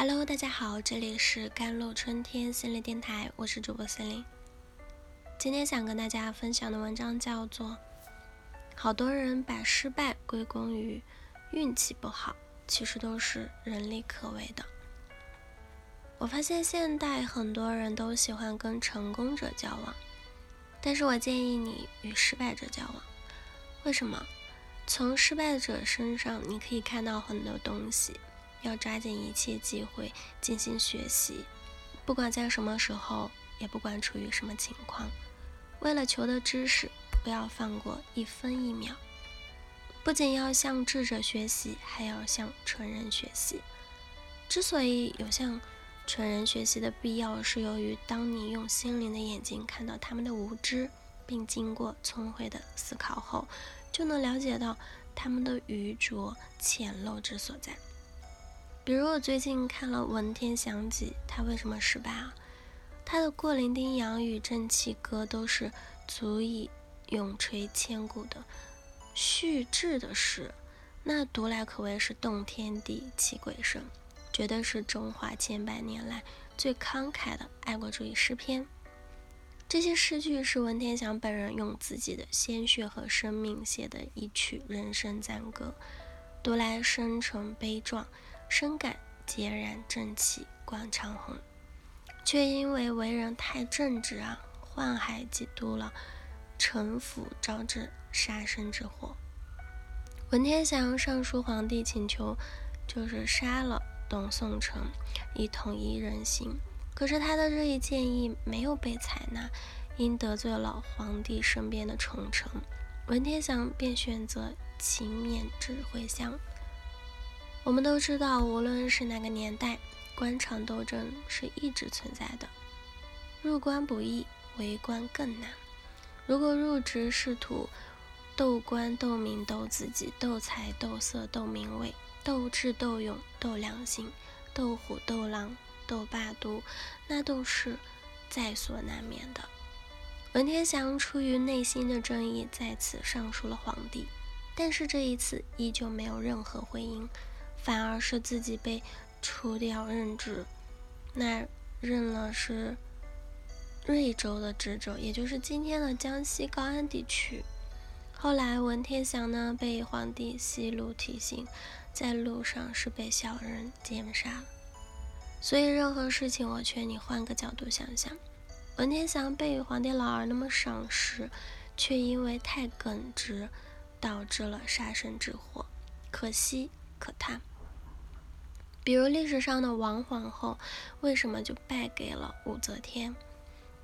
Hello，大家好，这里是甘露春天心灵电台，我是主播森林。今天想跟大家分享的文章叫做《好多人把失败归功于运气不好，其实都是人力可为的》。我发现现代很多人都喜欢跟成功者交往，但是我建议你与失败者交往。为什么？从失败者身上你可以看到很多东西。要抓紧一切机会进行学习，不管在什么时候，也不管处于什么情况，为了求得知识，不要放过一分一秒。不仅要向智者学习，还要向蠢人学习。之所以有向蠢人学习的必要，是由于当你用心灵的眼睛看到他们的无知，并经过聪慧的思考后，就能了解到他们的愚拙浅陋之所在。比如我最近看了文天祥集，他为什么失败啊？他的《过零丁洋》与《正气歌》都是足以永垂千古的续志的诗，那读来可谓是动天地泣鬼神，绝对是中华千百年来最慷慨的爱国主义诗篇。这些诗句是文天祥本人用自己的鲜血和生命写的一曲人生赞歌，读来深沉悲壮。深感孑然正气贯长虹，却因为为人太正直啊，宦海几度了，臣服招致杀身之祸。文天祥上书皇帝请求，就是杀了董宋城，以统一人心。可是他的这一建议没有被采纳，因得罪了皇帝身边的宠臣，文天祥便选择勤勉指挥相。我们都知道，无论是哪个年代，官场斗争是一直存在的。入官不易，为官更难。如果入职仕途，斗官斗名斗自己，斗财斗色斗名位，斗智斗勇斗良心，斗虎斗狼斗霸都，那都是在所难免的。文天祥出于内心的正义，在此上书了皇帝，但是这一次依旧没有任何回应。反而是自己被除掉任职，那任了是瑞州的知州，也就是今天的江西高安地区。后来文天祥呢被皇帝息怒提刑，在路上是被小人奸杀了。所以任何事情，我劝你换个角度想想。文天祥被皇帝老儿那么赏识，却因为太耿直，导致了杀身之祸，可惜可叹。比如历史上的王皇后，为什么就败给了武则天？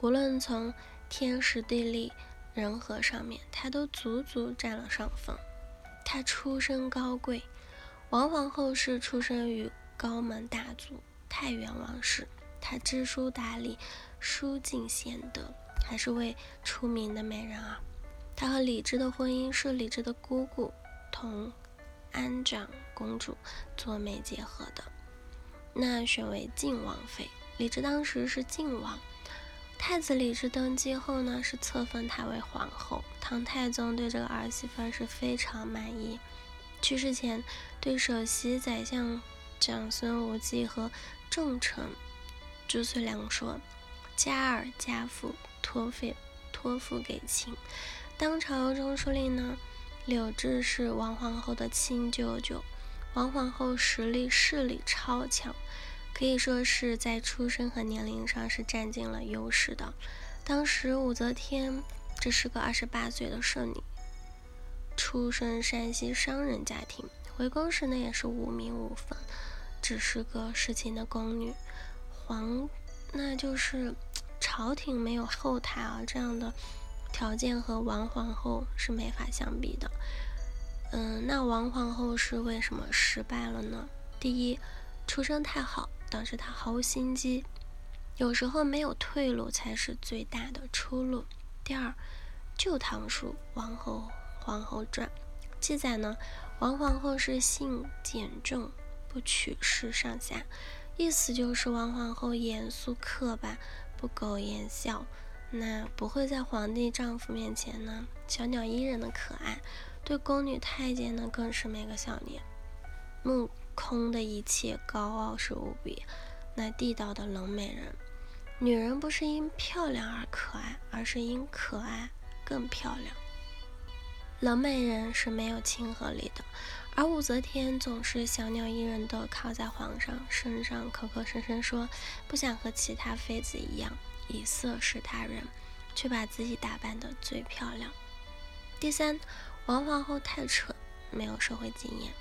无论从天时地利人和上面，她都足足占了上风。她出身高贵，王皇后是出生于高门大族太原王氏，她知书达理，淑静贤德，还是位出名的美人啊。她和李治的婚姻是李治的姑姑同安长公主做媒结合的。那选为晋王妃，李治当时是晋王。太子李治登基后呢，是册封她为皇后。唐太宗对这个儿媳妇是非常满意。去世前，对首席宰相长孙无忌和重臣朱遂良说：“家儿家父托付托付给秦。”当朝中书令呢，柳志是王皇后的亲舅舅。王皇后实力势力超强，可以说是在出身和年龄上是占尽了优势的。当时武则天这是个二十八岁的剩女，出身山西商人家庭，回宫时呢也是无名无分，只是个侍寝的宫女。皇那就是朝廷没有后台啊，这样的条件和王皇后是没法相比的。嗯，那王皇后是为什么失败了呢？第一，出身太好，导致她毫无心机，有时候没有退路才是最大的出路。第二，《旧唐书·王后皇后传》记载呢，王皇后是性简重，不取事上下，意思就是王皇后严肃刻板，不苟言笑，那不会在皇帝丈夫面前呢小鸟依人的可爱。对宫女太监呢，更是没个笑脸。目空的一切，高傲是无比，那地道的冷美人。女人不是因漂亮而可爱，而是因可爱更漂亮。冷美人是没有亲和力的，而武则天总是小鸟依人的靠在皇上身上，口口声声说不想和其他妃子一样以色侍他人，却把自己打扮得最漂亮。第三，王皇后太蠢，没有社会经验。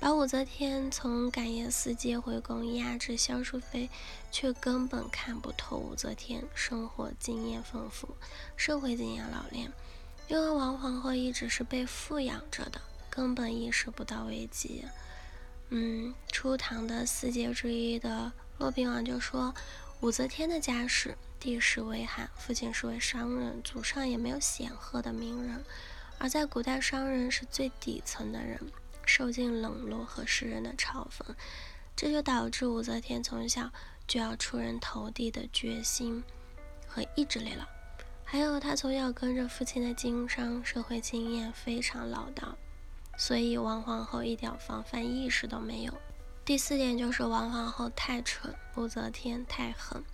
把武则天从感业寺接回宫，压制萧淑妃，却根本看不透武则天生活经验丰富，社会经验老练。因为王皇后一直是被富养着的，根本意识不到危机。嗯，初唐的四杰之一的骆宾王就说，武则天的家世地势微寒，父亲是位商人，祖上也没有显赫的名人，而在古代，商人是最底层的人。受尽冷落和世人的嘲讽，这就导致武则天从小就要出人头地的决心和意志力了。还有，她从小跟着父亲的经商，社会经验非常老道，所以王皇后一点防范意识都没有。第四点就是王皇后太蠢，武则天太狠。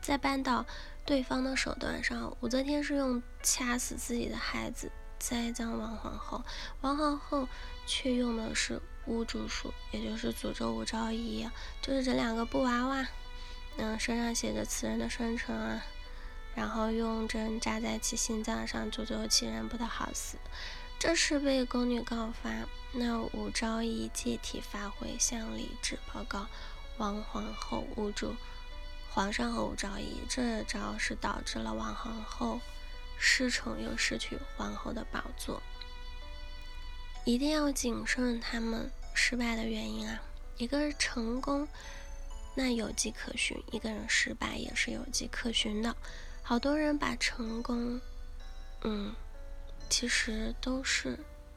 在扳倒对方的手段上，武则天是用掐死自己的孩子。栽赃王皇后，王皇后却用的是巫祝术，也就是诅咒武昭仪，就是这两个布娃娃，嗯，身上写着此人的生辰啊，然后用针扎在其心脏上，诅咒其人不得好死。这是被宫女告发，那武昭仪借题发挥，向李治报告王皇后误祝皇上和武昭仪，这招是导致了王皇后。失宠又失去皇后的宝座，一定要谨慎他们失败的原因啊！一个人成功，那有迹可循；一个人失败也是有迹可循的。好多人把成功，嗯，其实都是